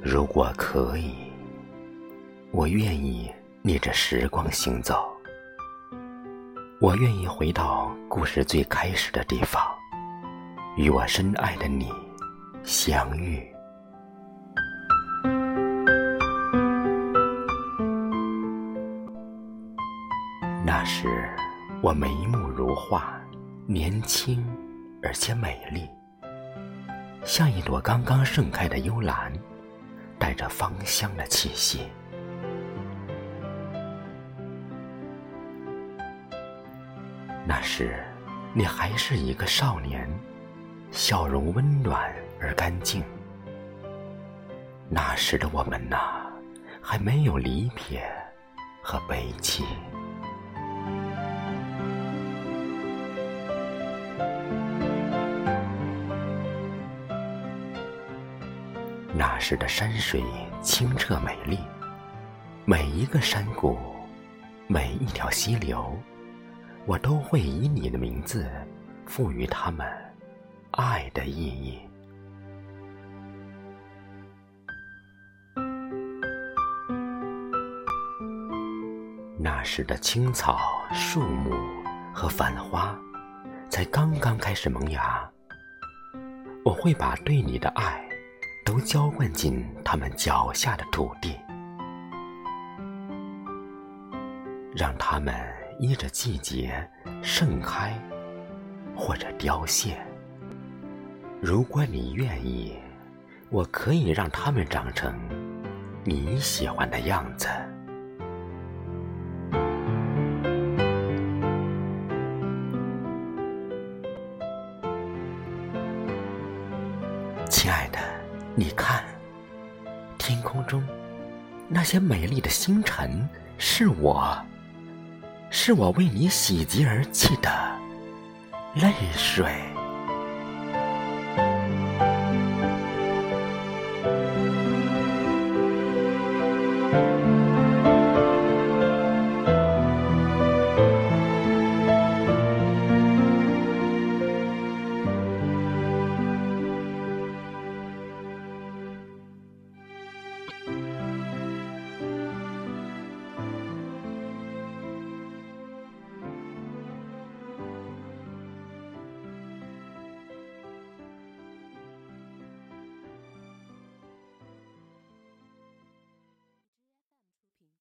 如果可以，我愿意逆着时光行走，我愿意回到故事最开始的地方，与我深爱的你相遇。那时，我眉目如画，年轻而且美丽，像一朵刚刚盛开的幽兰，带着芳香的气息。那时，你还是一个少年，笑容温暖而干净。那时的我们呐，还没有离别和悲戚。那时的山水清澈美丽，每一个山谷，每一条溪流，我都会以你的名字赋予它们爱的意义。那时的青草、树木和繁花，才刚刚开始萌芽，我会把对你的爱。都浇灌进他们脚下的土地，让他们依着季节盛开或者凋谢。如果你愿意，我可以让他们长成你喜欢的样子。亲爱的。你看，天空中那些美丽的星辰，是我，是我为你喜极而泣的泪水。